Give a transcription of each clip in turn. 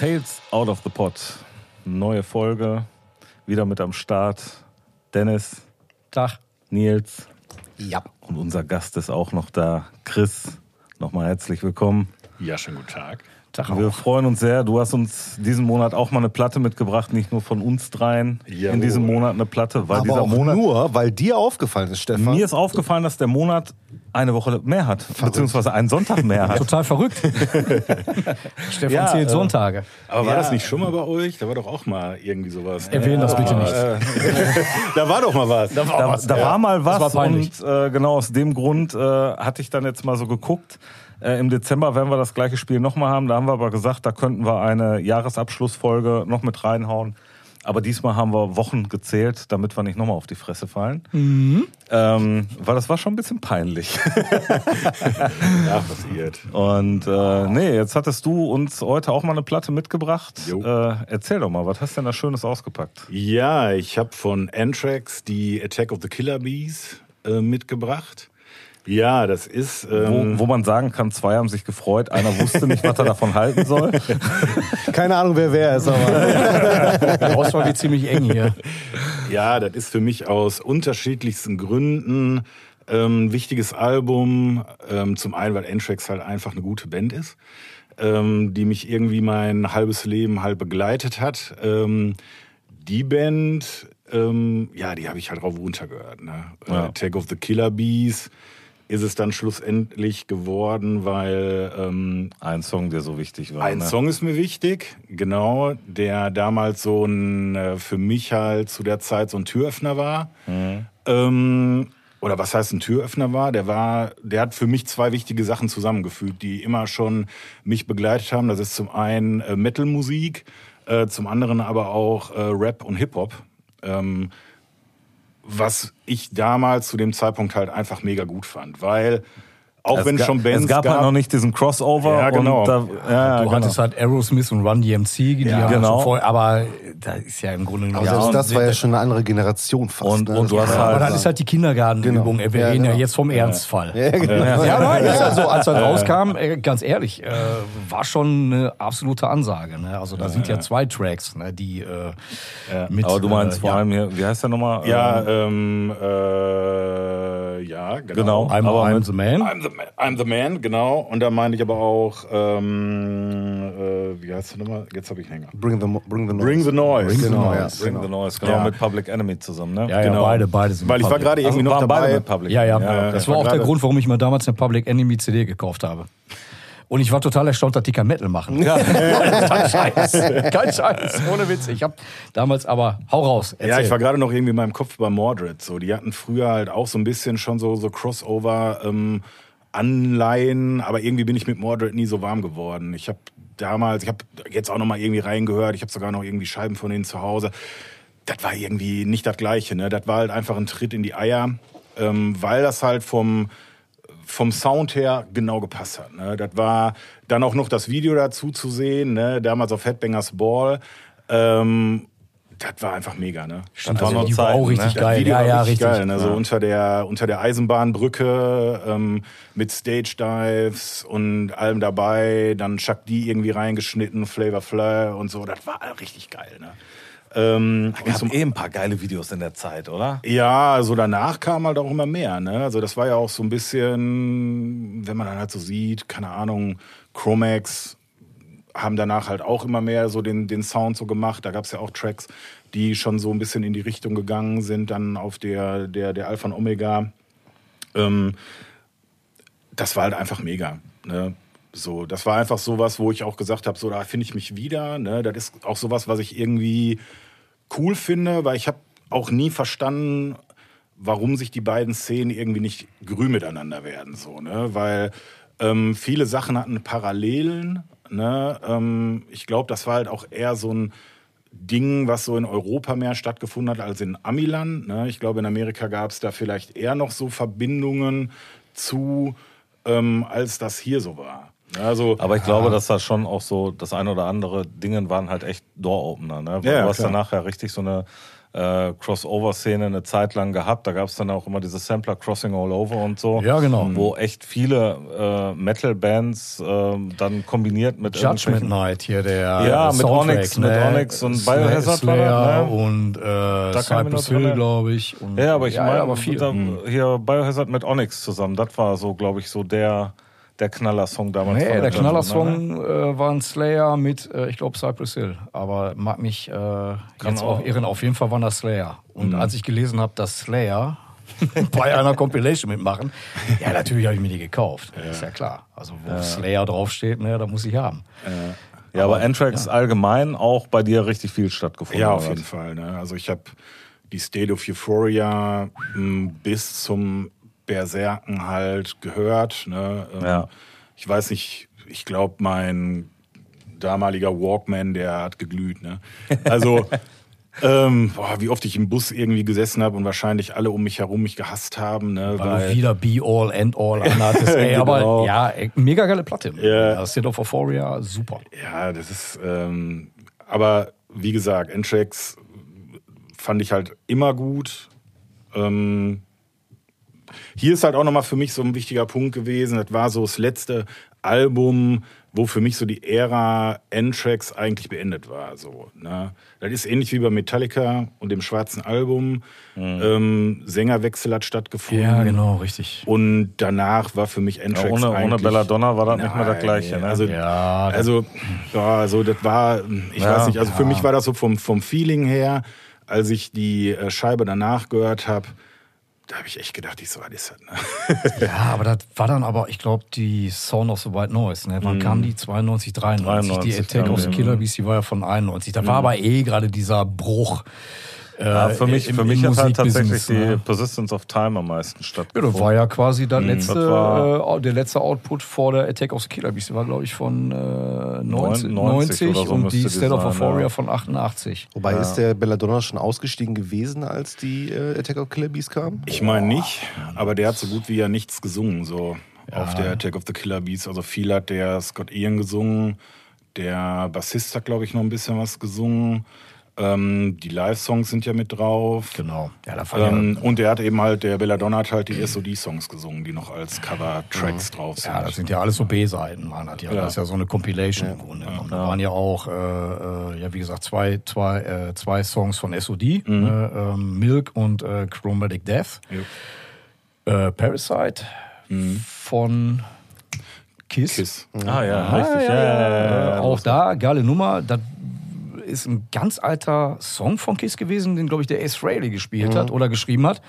Tales out of the pot. Neue Folge. Wieder mit am Start. Dennis, Tag. Nils Ja. und unser Gast ist auch noch da. Chris, nochmal herzlich willkommen. Ja, schönen guten Tag. Tag Wir auch. freuen uns sehr. Du hast uns diesen Monat auch mal eine Platte mitgebracht, nicht nur von uns dreien. Jawohl. In diesem Monat eine Platte, weil Aber dieser auch Monat. nur, weil dir aufgefallen ist, Stefan. Mir ist aufgefallen, dass der Monat eine Woche mehr hat, beziehungsweise einen Sonntag mehr hat. Total verrückt. Stefan Ja, zählt äh, Sonntage. Aber war Ja. das nicht schon mal bei euch? Da war doch auch mal irgendwie sowas. Erwähnen das bitte nicht. Da war doch mal was. Da Da, da war mal was war und äh, genau aus dem Grund äh, hatte ich dann jetzt mal so geguckt. Äh, Im Dezember werden wir das gleiche Spiel nochmal haben. Da haben wir aber gesagt, da könnten wir eine Jahresabschlussfolge noch mit reinhauen. Aber diesmal haben wir Wochen gezählt, damit wir nicht nochmal auf die Fresse fallen. Mhm. Ähm, weil das war schon ein bisschen peinlich. Ja, passiert. Und äh, nee, jetzt hattest du uns heute auch mal eine Platte mitgebracht. Äh, erzähl doch mal, was hast du denn da Schönes ausgepackt? Ja, ich habe von Anthrax die Attack of the Killer Bees äh, mitgebracht. Ja, das ist. Ähm, Wo, wo man sagen kann, zwei haben sich gefreut, einer wusste nicht, was er davon halten soll. Keine Ahnung, wer wer ist, aber Die Auswahl wird ziemlich eng hier. Ja, das ist für mich aus unterschiedlichsten Gründen ähm, ein wichtiges Album. Ähm, zum einen, weil Anthrax halt einfach eine gute Band ist, ähm, die mich irgendwie mein halbes Leben halt begleitet hat. Ähm, die Band, ähm, ja, die habe ich halt rauf und runter gehört. Ne? Ja. Äh, Attack of the Killer Bees ist es dann schlussendlich geworden, weil ähm, Ein Song, der so wichtig war. ein ne? Song ist mir wichtig, genau, der damals so ein, äh, für mich halt zu der Zeit so ein Türöffner war. Ähm, oder was heißt ein Türöffner war? Der war, der hat für mich zwei wichtige Sachen zusammengefügt, die immer schon mich begleitet haben. Das ist zum einen äh, Metal-Musik, äh, zum anderen aber auch äh, Rap und Hip-Hop. Ähm, was ich damals zu dem Zeitpunkt halt einfach mega gut fand, weil auch Es wenn schon Bands Es gab, halt noch nicht diesen Crossover. Ja, genau. Und da, ja, Du genau. hattest halt Aerosmith und Run DMC, die Ja, haben genau. schon voll, aber da ist ja im Grunde genommen. selbst und das war ja schon eine andere Generation fast. Und- ne? und du Das hast halt- aber das ist halt die Kindergartenübung. Genau. Wir Ja, reden ja genau. jetzt vom Ernstfall. ja, genau. Ja, nein, ist ja so. Als das rauskam, äh, ganz ehrlich, äh, war schon eine absolute Ansage. Ne? Also da sind ja zwei Tracks, ne, die äh, mit. Aber du meinst äh, vor ja, allem hier, wie heißt der nochmal? Ja, Ähm, ähm, äh, ja, genau. Genau. I'm, aber I'm the Man. I'm the, man, I'm the man, genau. Und da meine ich aber auch, ähm, äh, wie heißt der nochmal? Jetzt habe ich einen Hänger. Bring the, mo- bring the noise. Bring the Noise. Bring the Genau, ja. Noise. Bring the Noise, genau, Ja. mit Public Enemy zusammen, ne? Ja, ja, Genau. beide, beide sind Weil ich war Public. gerade irgendwie noch waren beide dabei. mit Public Ja, ja, Enemy, Ja, das war auch der Grund, warum ich mir damals eine Public Enemy CD gekauft habe. Und ich war total erstaunt, dass die kein Metal machen. Ja. kein Scheiß. Kein Scheiß. Ohne Witz. Ich habe damals aber, hau raus. Ja, erzähl. ich war gerade noch irgendwie in meinem Kopf bei Mordred. So, die hatten früher halt auch so ein bisschen schon so, so Crossover ähm, Anleihen, aber irgendwie bin ich mit Mordred nie so warm geworden. Ich habe damals, ich habe jetzt auch noch mal irgendwie reingehört. Ich habe sogar noch irgendwie Scheiben von denen zu Hause. Das war irgendwie nicht das Gleiche. Ne? Das war halt einfach ein Tritt in die Eier, ähm, weil das halt vom vom Sound her genau gepasst hat. Ne? Das war dann auch noch das Video dazu zu sehen, ne? damals auf Headbangers Ball. Ähm, das war einfach mega, ne? Stimmt, Das das waren noch war auch Zeiten, richtig ne? geil. Video ja, war ja, richtig, richtig. geil. Ne? So unter der unter der Eisenbahnbrücke ähm, mit Stage Dives und allem dabei, dann Chuck D irgendwie reingeschnitten, Flavor Flair und so. Das war richtig geil. Ne? Ähm, und Gab eh ein paar geile Videos in der Zeit, oder? ja, so danach kam halt auch immer mehr. Ne? Also das war ja auch so ein bisschen, wenn man dann halt so sieht, keine Ahnung, Chromax haben danach halt auch immer mehr so den, den Sound so gemacht. Da gab es ja auch Tracks, die schon so ein bisschen in die Richtung gegangen sind, dann auf der, der, der Alpha und Omega. Ähm, das war halt einfach mega. Ne? So, das war einfach sowas, wo ich auch gesagt habe, so da finde ich mich wieder. Ne? Das ist auch sowas, was ich irgendwie cool finde, weil ich habe auch nie verstanden, warum sich die beiden Szenen irgendwie nicht grün miteinander werden. So, ne? Weil ähm, viele Sachen hatten Parallelen. Ne? Ähm, ich glaube, das war halt auch eher so ein Ding, was so in Europa mehr stattgefunden hat als in Amiland. Ne? Ich glaube, in Amerika gab es da vielleicht eher noch so Verbindungen zu, ähm, als das hier so war. Also, Aber ich glaube, dass da schon auch so das ein oder andere Dinge waren halt echt Door-Opener. Ne? Ja, ja, du hast klar. dann nachher richtig so eine äh, Crossover-Szene eine Zeit lang gehabt. Da gab es dann auch immer diese Sampler Crossing All Over und so. Ja, genau. Wo echt viele äh, Metal-Bands äh, dann kombiniert mit Judgment Night hier, der Ja, mit Onyx, mit ne? Onyx und Biohazard war Slayer das, ne? und äh, mich Cypress Hill, glaube ich. Und, Ja, aber ich meine, aber viel. da, Hm. hier Biohazard mit Onyx zusammen, das war so, glaube ich, so der, der Knaller-Song damals. Nee, von der Judgment, ne? Knallersong äh, war ein Slayer mit, äh, ich glaube, Cypress Hill. Aber mag mich äh, jetzt auch. irren. Auf jeden Fall waren das Slayer. Und Mhm. als ich gelesen habe, dass Slayer bei einer Compilation mitmachen, ja, natürlich habe ich mir die gekauft. Ist ja klar. Also, wo Slayer draufsteht, ne, da muss ich haben. Ja, aber Anthrax allgemein auch bei dir richtig viel stattgefunden. Ja, auf jeden? Fall. Ne? Also ich habe die State of Euphoria m, bis zum Berserken halt gehört. Ne? Ähm, Ja. Ich weiß nicht, ich glaube, mein damaliger Walkman, der hat geglüht. Ne? Also, ähm, boah, wie oft ich im Bus irgendwie gesessen habe und wahrscheinlich alle um mich herum mich gehasst haben. Ne? Weil du wieder Be All, End All anhattest. Ey, Genau. aber ja, ey, mega geile Platte. Ja. Das State of Euphoria, super. Ja, das ist, ähm, aber wie gesagt, N-Tracks fand ich halt immer gut. Ähm, hier ist halt auch nochmal für mich so ein wichtiger Punkt gewesen. Das war so das letzte Album, wo für mich so die Ära N-Tracks eigentlich beendet war. So, ne? Das ist ähnlich wie bei Metallica und dem schwarzen Album. Ähm, Sängerwechsel hat stattgefunden. Ja, genau, richtig. Und danach war für mich Ja, N-Tracks ohne, ohne eigentlich... Belladonna war das nicht mehr das Nein, Gleiche. Ne? Also, Ja, das- also, ja, also das war, ich Ja, weiß nicht, also für mich war das so vom, vom Feeling her, als ich die äh, Scheibe danach gehört habe, da habe ich echt gedacht, ich so, ist das? Ne? Ja, aber das war dann aber, ich glaube, die Sound of the White Noise. Ne? Wann kam die? 92, 93. 93 die Attack of the Killer Beast, die war ja von 91. Da war aber eh gerade dieser Bruch. Äh, ja, für mich, im, für im mich hat halt tatsächlich die ne? Persistence of Time am meisten Ja, stattgefunden. das war ja quasi das letzte, das war- äh, der letzte Output vor der Attack of the Killer Beast. Der war, glaube ich, von äh, 90, 90 90 oder so und die State of Euphoria ja. von 88. Wobei ist der Belladonna schon ausgestiegen gewesen, als die äh, Attack of Killer Beast kam? Ich meine nicht, aber der hat so gut wie ja nichts gesungen, so auf der Attack of the Killer Beast. Also viel hat der Scott Ian gesungen, der Bassist hat, glaube ich, noch ein bisschen was gesungen. Ähm, die Live-Songs sind ja mit drauf. Genau. Ja, da Ähm, und der hat eben halt, der Belladonna hat halt die SOD-Songs gesungen, die noch als Cover-Tracks drauf sind. Ja, das sind ja alles so B-Seiten, waren das ja. Das ist ja so eine Compilation im Grunde. genommen. Da waren ja auch, äh, äh, ja, wie gesagt, zwei, zwei, äh, zwei Songs von SOD, ne, ähm, Milk und äh, Chromatic Death. Äh, Parasite von Kiss. Kiss. Ah ja, Ah, richtig. ja, Ja, ja, ja, ja, Äh, auch da, geile Nummer. Das ist ein ganz alter Song von Kiss gewesen, den, glaube ich, der Ace Frehley gespielt hat oder geschrieben hat.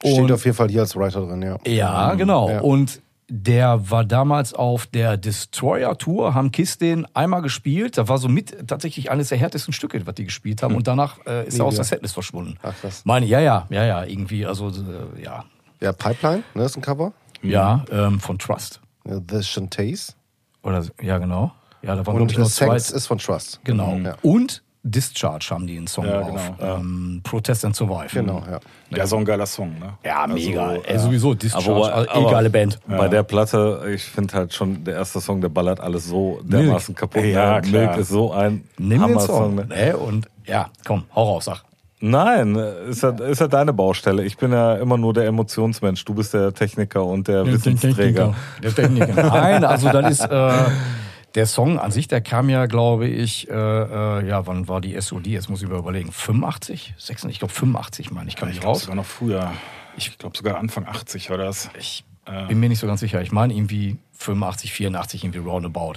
Steht Und- auf jeden Fall hier als Writer drin, ja. ja, genau. Ja. Und der war damals auf der Destroyer Tour, haben Kiss den einmal gespielt. Da war so mit tatsächlich eines der härtesten Stücke, was die gespielt haben. Und danach äh, ist er aus der Setlist verschwunden. Ach, krass. Meine, ja, ja, ja, ja, irgendwie, also, äh, ja. Ja, Pipeline, ne, ist ein Cover. Ja, ähm, von Trust. The Shantays. Oder, ja, genau. Ja, da waren, Und nur zwei. Sex ist von Trust. Genau. Ja. Und Discharge haben die einen Song Ja, drauf. genau. Ähm, Protest and Survive. Genau, ja. Der ist auch ein geiler Song, ne? Ja, mega. Also, Ey, sowieso Discharge, Aber- also, aber- geile Band. Bei der Platte, ich finde halt schon, der erste Song, der ballert alles so dermaßen kaputt. Ja, ne? klar. Milk ist so ein Nimm Hammer-Song. Song. Ne? Ne? Und ja, komm, hau raus, sag. Nein, ist ja, ist ja deine Baustelle. Ich bin ja immer nur der Emotionsmensch. Du bist der Techniker und der Wissensträger. Der Techniker. Nein, also das ist äh, der Song an sich, der kam ja, glaube ich, äh, äh, ja, wann war die SOD? Jetzt muss ich mir überlegen. 85? 86? Ich glaube 85, meine ich, kam Ich ich raus. sogar noch früher. Ich glaube sogar Anfang 80 war das. Ich bin mir nicht so ganz sicher. Ich meine irgendwie 85, 84, irgendwie roundabout.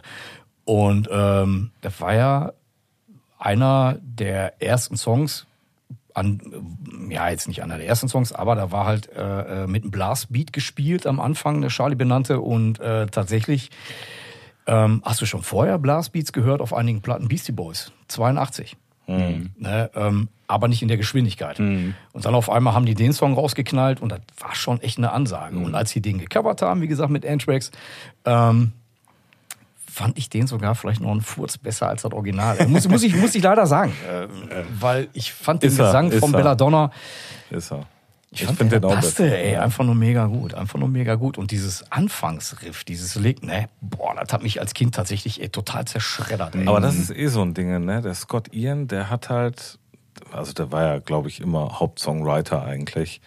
Und ähm, das war ja einer der ersten Songs, an, ja, jetzt nicht einer der ersten Songs, aber da war halt äh, äh, mit einem Blastbeat gespielt am Anfang, der Charlie benannte. Und äh, tatsächlich, ähm, hast du schon vorher Blastbeats gehört auf einigen Platten Beastie Boys? 82. Ne, ähm, aber nicht in der Geschwindigkeit. Und dann auf einmal haben die den Song rausgeknallt und das war schon echt eine Ansage. Und als sie den gecovert haben, wie gesagt, mit Anthrax, ähm, fand ich den sogar vielleicht noch einen Furz besser als das Original. Muss, muss, ich, muss ich leider sagen. Äh, weil ich fand den Gesang von. Belladonna, Ist er. Ich, fand finde den auch passte, besser. ey, einfach nur mega gut, einfach nur mega gut. Und dieses Anfangsriff, dieses Lick, ne, boah, das hat mich als Kind tatsächlich ey, total zerschreddert. Ey. Aber das ist eh so ein Ding, ne? Der Scott Ian, der hat halt also der war ja, glaube ich, immer Hauptsongwriter eigentlich.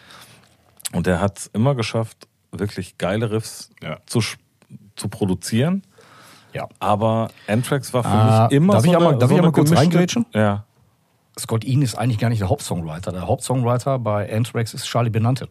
Und der hat es immer geschafft, wirklich geile Riffs Ja. zu, zu produzieren. Ja. Aber Anthrax war für Ah, mich immer darf so ich eine, einmal- darf so ich einmal kurz reingrätschen? Ja. Scott Ian ist eigentlich gar nicht der Hauptsongwriter. Der Hauptsongwriter bei Anthrax ist Charlie Benante.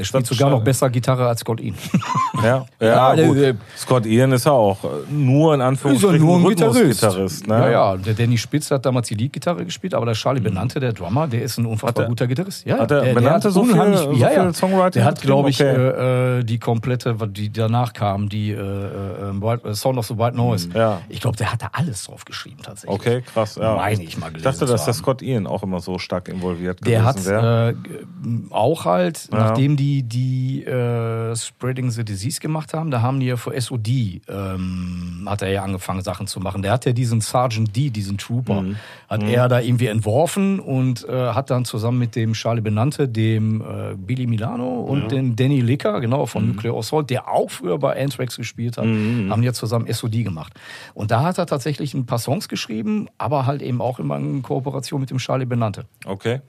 Der spielt sogar noch besser Gitarre als Scott Ian. Ja, ja, Ja, der- gut. der- Scott Ian ist ja auch äh, nur in Anführungsstrichen Rhythmusgitarrist. Ne? Ja, ja. Der Danny Spitz hat damals die Leadgitarre gespielt, aber der Charlie Benante, der Drummer, der ist ein unfassbar er- guter Gitarrist. Ja, hat der der, Benante hat so viel- so ja, viel ja. Songwriting Der hat, glaube ich, Okay. äh, äh, die komplette, die danach kam, die äh, äh, White, äh, Sound of the White Noise. Ja. Ich glaube, der hat da alles drauf geschrieben tatsächlich. Okay, krass. Ja. Meine ich mal Ich gelesen dachte, zu dass der. Scott Ian auch immer so stark involviert Der hat gewesen äh, g- auch halt, nachdem die die äh, Spreading the Disease gemacht haben, da haben die ja für SOD, ähm, hat er ja angefangen Sachen zu machen. Der hat ja diesen Sergeant D, diesen Trooper, Mhm. hat er da irgendwie entworfen und äh, hat dann zusammen mit dem Charlie Benante, dem äh, Billy Milano und dem Danny Licker, genau, von Mhm. Nuclear Assault, der auch früher bei Anthrax gespielt hat, haben ja zusammen SOD gemacht. Und da hat er tatsächlich ein paar Songs geschrieben, aber halt eben auch immer in Kooperation mit dem Charlie Benante. Okay.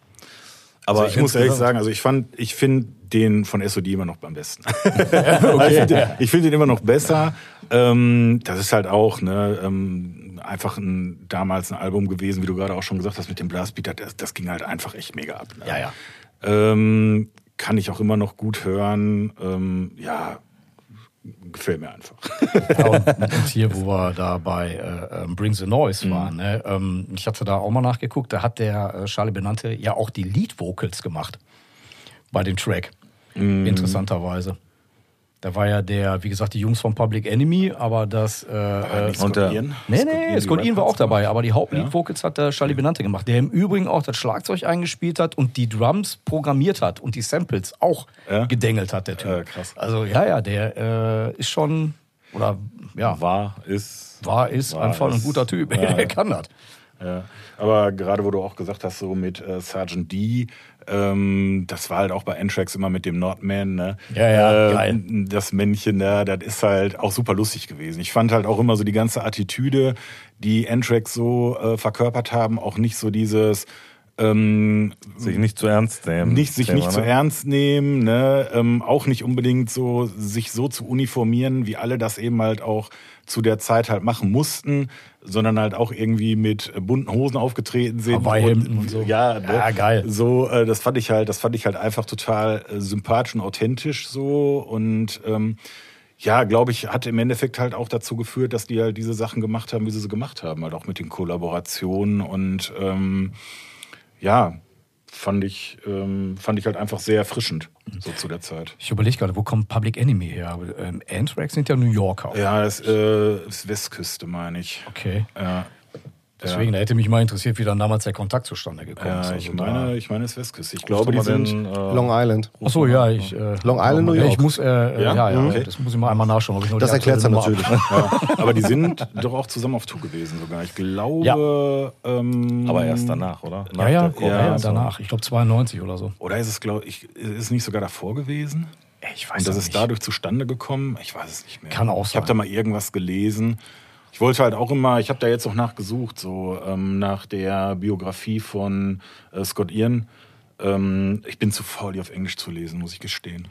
Aber Aber ich muss ehrlich sagen, also ich fand, ich finde den von SOD immer noch am besten. Ich finde ich find den immer noch besser. Ähm, das ist halt auch ne, ähm, einfach ein, damals ein Album gewesen, wie du gerade auch schon gesagt hast, mit dem Blastbeat. Das, das ging halt einfach echt mega ab. Ne? Ja, ja. Ähm, kann ich auch immer noch gut hören. Ähm, ja, gefällt mir einfach. Ja, und, hier, wo wir da bei äh, ähm, Bring the Noise waren, ne, ähm, ich hatte da auch mal nachgeguckt, da hat der äh, Charlie Benante ja auch die Lead-Vocals gemacht bei dem Track. Interessanterweise. Da war ja der, wie gesagt, die Jungs von Public Enemy, aber das. Äh, Nicht und der- Scott Ian? Nee, nee, Ian war auch dabei, gemacht. aber die Hauptlead-Vocals hat der Charlie Benante gemacht, der im Übrigen auch das Schlagzeug eingespielt hat und die Drums programmiert hat und die Samples auch Ja? gedengelt hat, der Typ. Äh, krass. Also ja, ja, der äh, ist schon, oder ja, War, ist. war, ist War, einfach ein ist- guter Typ. Ja, er ja. kann das. Ja, aber gerade wo du auch gesagt hast, so mit äh, Sergeant D, ähm, das war halt auch bei Anthrax immer mit dem Nordman, ne? Ja, ja, äh, geil. Das Männchen da, das ist halt auch super lustig gewesen. Ich fand halt auch immer so die ganze Attitüde, die Anthrax so äh, verkörpert haben, auch nicht so dieses ähm, Sich nicht zu ernst nehmen. nicht sich Thema, nicht zu ne? ernst nehmen, ne? ähm, auch nicht unbedingt so sich so zu uniformieren, wie alle das eben halt auch zu der Zeit halt machen mussten, sondern halt auch irgendwie mit bunten Hosen aufgetreten sind Hawaii-Hemden und so. Ja, ne? Ja, geil. So, äh, das fand ich halt, das fand ich halt einfach total äh, sympathisch und authentisch so und ähm, ja, glaube ich, hat im Endeffekt halt auch dazu geführt, dass die halt diese Sachen gemacht haben, wie sie sie gemacht haben, halt auch mit den Kollaborationen und ähm, ja, fand ich, ähm, fand ich halt einfach sehr erfrischend, so zu der Zeit. Ich überlege gerade, wo kommt Public Enemy her? Ähm, Anthrax sind ja New Yorker. Ja, das äh, ist Westküste, meine ich. Okay. Ja, Deswegen, da hätte mich mal interessiert, wie dann damals der Kontakt zustande gekommen ist. ja Also ich meine, ich meine, es ist Westküste. Ich Ruf glaube, die sind. den, äh, Long Island. Ach so, ja, ich. Äh, Long Island, New ja, York. Ich muss, äh, äh, Ja? ja, ja, Okay. das muss ich mal einmal nachschauen. Ich Das erklärt es dann natürlich. Ja, aber die sind doch auch zusammen auf Tour gewesen sogar. Ich glaube. Ähm, aber erst danach, oder? Ja, ja, Nach ja, ja, so. danach. Ich glaube 92 oder so. Oder ist es, glaube ich, ist es nicht sogar davor gewesen? Ich weiß Und das ist nicht. dadurch zustande gekommen? Ich weiß es nicht mehr. Kann auch Ich habe sein. da mal irgendwas gelesen. Ich wollte halt auch immer, ich habe da jetzt auch nachgesucht, so ähm, nach der Biografie von äh, Scott Ian. Ähm, ich bin zu faul, die auf Englisch zu lesen, muss ich gestehen.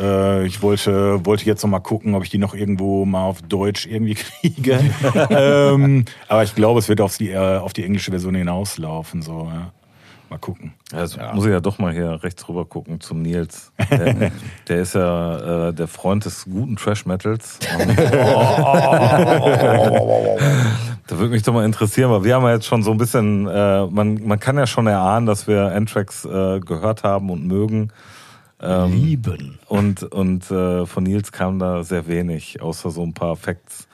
Äh, ich wollte, wollte jetzt noch mal gucken, ob ich die noch irgendwo mal auf Deutsch irgendwie kriege. ähm, aber ich glaube, es wird auf die, äh, auf die englische Version hinauslaufen. So, ja. Mal gucken. Ja, also muss ich ja doch mal hier rechts rüber gucken zum Nils. Der, der ist ja äh, der Freund des guten Trash-Metals. Und- Da würde mich doch mal interessieren, weil wir haben ja jetzt schon so ein bisschen, äh, man, man kann ja schon erahnen, dass wir Anthrax äh, gehört haben und mögen. Ähm, Lieben. Und, und äh, von Nils kam da sehr wenig, außer so ein paar Facts,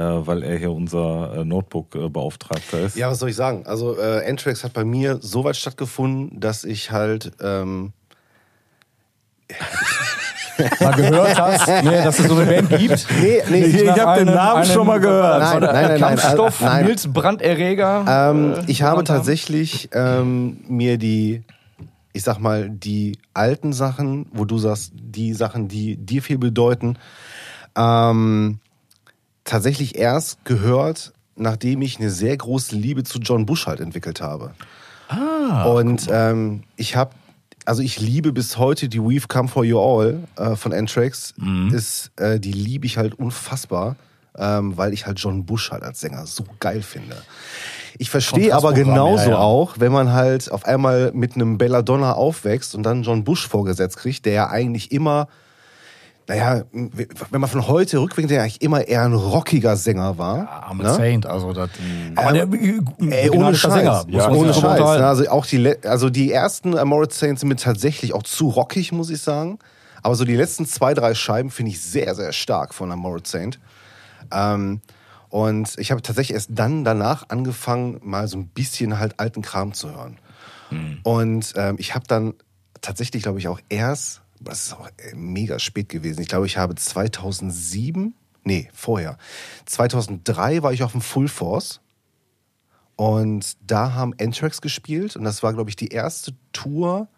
weil er hier unser äh, Notebook-Beauftragter ist. Ja, was soll ich sagen? Also äh, Anthrax hat bei mir so weit stattgefunden, dass ich halt ähm, Mal gehört hast, nee, dass es so eine Band gibt. nee, nee, Ich Nach hab den Namen einem- schon mal gehört. Nein, nein, nein, nein, Kampfstoff, äh, nein. Milz, Branderreger. Ähm, äh, ich habe tatsächlich ähm, mir die, ich sag mal, die alten Sachen, wo du sagst, die Sachen, die dir viel bedeuten, ähm, tatsächlich erst gehört, nachdem ich eine sehr große Liebe zu John Bush halt entwickelt habe. Ah. Und ähm, ich habe, also ich liebe bis heute die We've Come For You All äh, von Anthrax. Mhm. Ist, äh, die liebe ich halt unfassbar, ähm, weil ich halt John Bush halt als Sänger so geil finde. Ich verstehe aber genauso ja, ja. auch, wenn man halt auf einmal mit einem Belladonna aufwächst und dann John Bush vorgesetzt kriegt, der ja eigentlich immer, naja, wenn man von heute rückwirkend, der eigentlich immer eher ein rockiger Sänger war. I'm ne? a Saint, also das. Aber der Ey, originale ohne Scheiß. Sänger, ja, man ohne Scheiß. ne? Also auch die, also die ersten Amorit Saints sind mir tatsächlich auch zu rockig, muss ich sagen. Aber so die letzten zwei, drei Scheiben finde ich sehr, sehr stark von Amorit Saint. Ähm, und ich habe tatsächlich erst dann danach angefangen, mal so ein bisschen halt alten Kram zu hören. Und ähm, ich habe dann tatsächlich, glaube ich, auch erst, das ist auch äh, mega spät gewesen, ich glaube, ich habe 2007, nee, vorher, 2003 war ich auf dem Full Force und da haben Anthrax gespielt und das war, glaube ich, die erste Tour,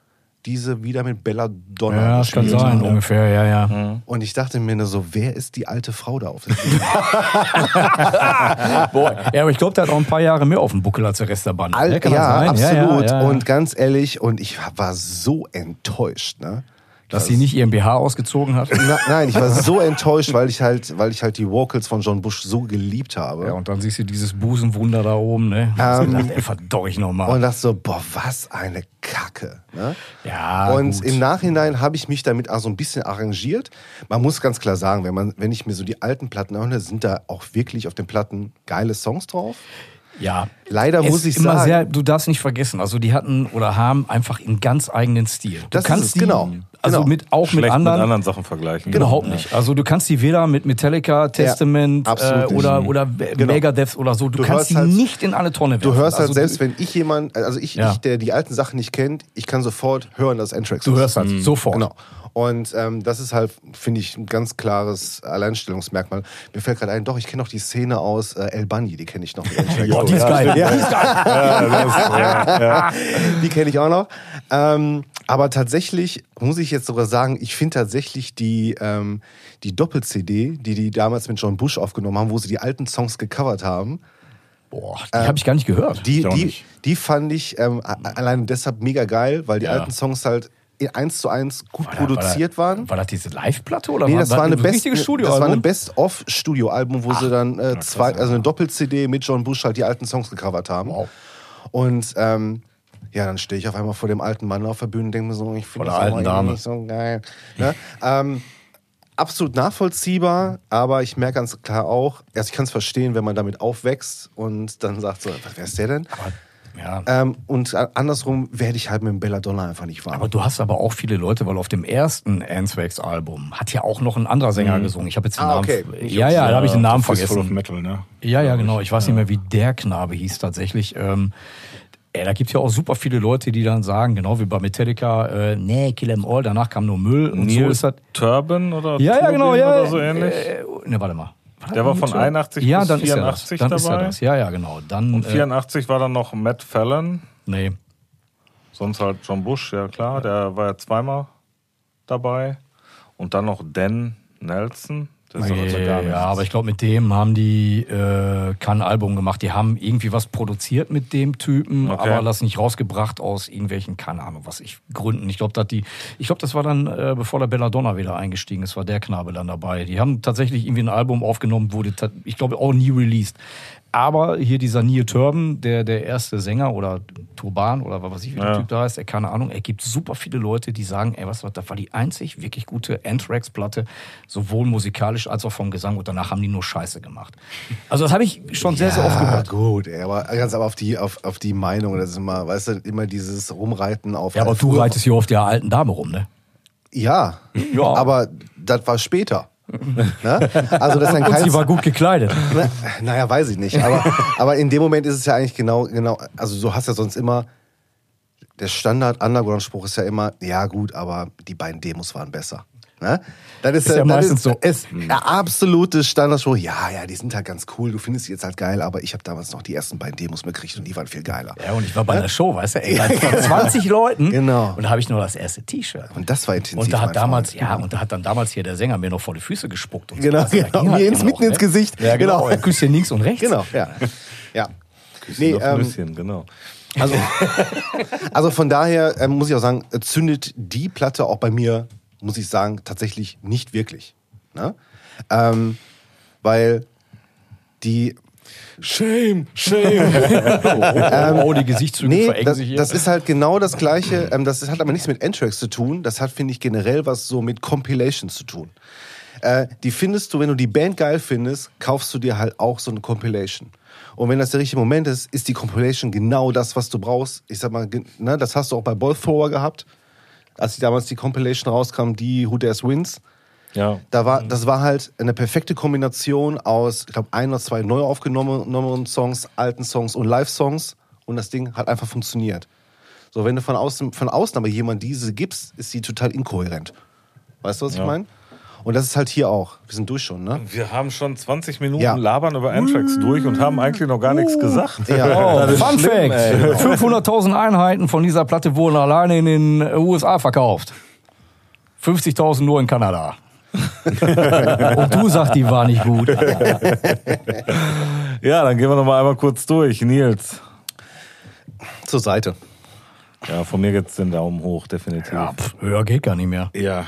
die sie wieder mit Belladonna Ja, das kann sein, haben. ungefähr, ja, ja. Und ich dachte mir nur so, wer ist die alte Frau da auf dem Bild? Boah. Ja, aber ich glaube, der hat auch ein paar Jahre mehr auf dem Buckel als der Rest der Band. Al ne? Kann ja, absolut. Ja, ja, ja. Und ganz ehrlich, und ich war so enttäuscht, ne? Dass sie nicht ihren BH ausgezogen hat. Na, nein, ich war so enttäuscht, weil ich halt, weil ich halt die Vocals von John Bush so geliebt habe. Ja, und dann siehst du dieses Busenwunder da oben, ne? Ähm, Ähm, ey, verdorr ich nochmal. und dachte so, boah, was eine Kacke. Ne? Ja, und gut. im Nachhinein habe ich mich damit auch so ein bisschen arrangiert. Man muss ganz klar sagen, wenn, man, wenn ich mir so die alten Platten anhöre, sind da auch wirklich auf den Platten geile Songs drauf. Ja. Leider Es muss ich ist immer sagen- Sehr, du darfst nicht vergessen, also die hatten oder haben einfach einen ganz eigenen Stil. Du Das ist kannst es, die, genau. Also Genau. mit, auch mit anderen. mit anderen Sachen vergleichen. Überhaupt nicht. Also du kannst die weder mit Metallica, Testament absolut äh, oder, oder Genau. Megadeth oder so. Du, Du kannst die halt- nicht in alle Tonne werfen. Du hörst halt also selbst, wenn ich jemand, also ich, Ja. ich, der die alten Sachen nicht kennt, ich kann sofort hören, dass Anthrax Du ist. hörst halt sofort. Genau. Und ähm, das ist halt, finde ich, ein ganz klares Alleinstellungsmerkmal. Mir fällt gerade ein, doch, ich kenne noch die Szene aus äh, El Bunny, die kenne ich noch. Ja, die ist geil. Ja. Die ist geil. die kenne ich auch noch. Ähm, aber tatsächlich muss ich jetzt sogar sagen, ich finde tatsächlich die, ähm, die Doppel-CD, die die damals mit John Bush aufgenommen haben, wo sie die alten Songs gecovert haben, Boah, die habe ich gar nicht gehört. die, die, nicht. die fand ich ähm, allein deshalb mega geil, weil die Ja. alten Songs halt in eins zu eins gut War da- produziert war da, waren. War das diese Live-Platte oder Nee, war das war, eine ein Best, richtiges das Studioalbum? war eine Best-of-Studio-Album, wo sie dann äh, zwei, also eine Doppel-CD mit John Bush halt die alten Songs gecovert haben. Wow. Und ähm, ja, dann stehe ich auf einmal vor dem alten Mann auf der Bühne und denke mir so, ich finde das alten aber Dame. nicht so geil. Ne? ähm, absolut nachvollziehbar, aber ich merke ganz klar auch, erst ich kann es verstehen, wenn man damit aufwächst und dann sagt so, was, wer ist der denn? Ja. Ähm, und a- andersrum werde ich halt mit dem Belladonna einfach nicht warm. Aber du hast aber auch viele Leute, weil auf dem ersten Anthrax-Album hat ja auch noch ein anderer Sänger gesungen. Ich habe jetzt den Ah, Namen. okay. Ja, ja, da habe ich den Namen Fistful of vergessen. Metal, ne? Ja, ja, genau. Ich weiß nicht mehr, wie der Knabe hieß tatsächlich. Ähm, ey, da gibt ja auch super viele Leute, die dann sagen, genau wie bei Metallica, äh, nee, Kill 'em All, danach kam nur Müll und so Neil ist das. Turban oder Ja, ja, genau, ja. oder so ähnlich. Äh, ne, warte mal. Das Der war von Neil Turban? 81 ja, bis dann 84 ist er das. Dann ist er dabei. das. Ja, ja, genau. Dann, Und äh, 84 war dann noch Matt Fallon, nee. sonst halt John Bush, ja klar, der war ja zweimal dabei. Und dann noch Dan Nelson. Das ist also gar Ja, aber ich glaube, mit dem haben die äh, kein Album gemacht. Die haben irgendwie was produziert mit dem Typen, Okay. aber das nicht rausgebracht aus irgendwelchen, keine Ahnung, was ich, Gründen. Ich glaube, die, ich glaube, das war dann, äh, bevor der Belladonna wieder eingestiegen ist, war der Knabe dann dabei. Die haben tatsächlich irgendwie ein Album aufgenommen, wurde, ich glaube, auch nie released. Aber hier dieser Neil Turban, der, der erste Sänger oder Turban oder was weiß ich, wie der Ja. Typ da heißt, er keine Ahnung, er gibt super viele Leute, die sagen, ey, was, was, das war die einzig wirklich gute Anthrax-Platte, sowohl musikalisch als auch vom Gesang und danach haben die nur Scheiße gemacht. Also das habe ich schon sehr, sehr oft gehört. gut, ey, aber ganz aber auf die, auf, auf die Meinung, das ist immer, weißt du, immer dieses Rumreiten auf. Ja, aber du reitest hier auf der alten Dame rum, ne? Ja, Ja. aber das war später. Ne? Also das ist ein Und kein, sie war gut gekleidet. Na, naja, weiß ich nicht. Aber, aber in dem Moment ist es ja eigentlich genau, genau, also du hast ja sonst immer, der Standard-Underground-Spruch ist ja immer, ja gut, aber die beiden Demos waren besser. Ne? Das ist, Ist ja das meistens ist, so. Ist der absolute Standardspruch. Ja, ja, die sind halt ganz cool. Du findest die jetzt halt geil, aber ich habe damals noch die ersten beiden Demos mitgekriegt und die waren viel geiler. Ja, und ich war bei einer Show, weißt du, ey, bei 20 Leuten. Genau. Und da habe ich nur das erste T-Shirt. Und das war intensiv. Und da hat damals, Freund. ja, und da hat dann damals hier der Sänger mir noch vor die Füße gespuckt. Und Genau, so. Also, da genau. Mir ins- immer mitten ins Gesicht. Ja, genau. Genau. Küsschen links und rechts. Genau, ja. ja. Küsschen Nee, auf ähm, Nüsschen, genau. Also, also von daher ähm, muss ich auch sagen, zündet die Platte auch bei mir, muss ich sagen, tatsächlich nicht wirklich. Ne? Ähm, weil die Shame, shame. oh, die Gesichtszüge Nee, verengen das, sich hier. das ist halt genau das Gleiche. Ähm, das hat aber nichts mit N-Tracks zu tun. Das hat, finde ich, generell was so mit Compilations zu tun. Äh, die findest du, wenn du die Band geil findest, kaufst du dir halt auch so eine Compilation. Und wenn das der richtige Moment ist, ist die Compilation genau das, was du brauchst. Ich sag mal, ne, das hast du auch bei Ball Thrower gehabt, als die damals die Compilation rauskam, die Who Dares Wins. Ja. Da war, das war halt eine perfekte Kombination aus, ich glaube, ein oder zwei neu aufgenommenen Songs, alten Songs und Live-Songs. Und das Ding hat einfach funktioniert. So, wenn du von außen, von außen aber jemand diese gibst, ist sie total inkohärent. Weißt du, was Ja. ich meine? Und das ist halt hier auch. Wir sind durch schon, ne? Wir haben schon 20 Minuten Ja. labern über N-Tracks durch und haben eigentlich noch gar nichts gesagt. Ja. Oh, Fun schlimm, Fact: ey. 500.000 Einheiten von dieser Platte wurden alleine in den USA verkauft. 50.000 nur in Kanada. Und du sagst, die war nicht gut. Ja, dann gehen wir noch mal einmal kurz durch. Nils. Zur Seite. Ja, von mir geht's den Daumen hoch, definitiv. Ja, pff, höher geht gar nicht mehr. ja,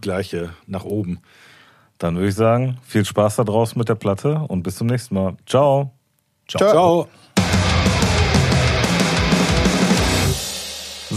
gleiche, nach oben. Dann würde ich sagen, viel Spaß da draußen mit der Platte und bis zum nächsten Mal. Ciao. Ciao. Ciao.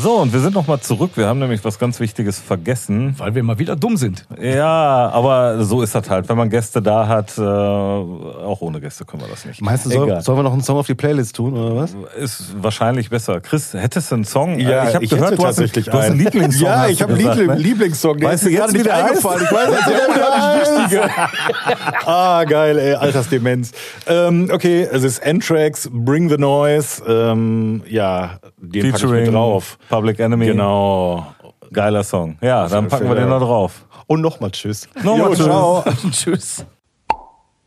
So, und wir sind noch mal zurück. Wir haben nämlich was ganz Wichtiges vergessen. Weil wir mal wieder dumm sind. Ja, aber so ist das halt. Wenn man Gäste da hat, äh, auch ohne Gäste können wir das nicht. Meinst du, soll, sollen wir noch einen Song auf die Playlist tun, oder was? Ist wahrscheinlich besser. Chris, hättest du einen Song? Ja, ich habe ich gehört, hätte du hast, einen, tatsächlich du hast einen. Lieblingssong. Ja, ich habe einen Liebling ne? Lieblingssong. Der Weißt ist du jetzt wieder eingefallen. Ich weiß jetzt gar nicht Ah, geil, ey, Altersdemenz. Ähm, okay, es ist N-Tracks, Bring the Noise. Ähm, ja, den pack ich Featuring mit drauf. Public Enemy. Genau. Geiler Song. Ja, dann packen wir den noch drauf. Und nochmal Tschüss. Nochmal Jo, tschüss. ciao. Tschüss.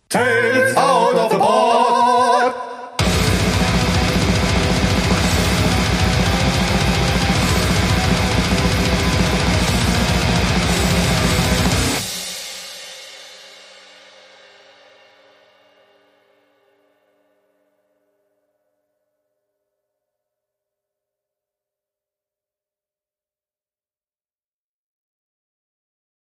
Take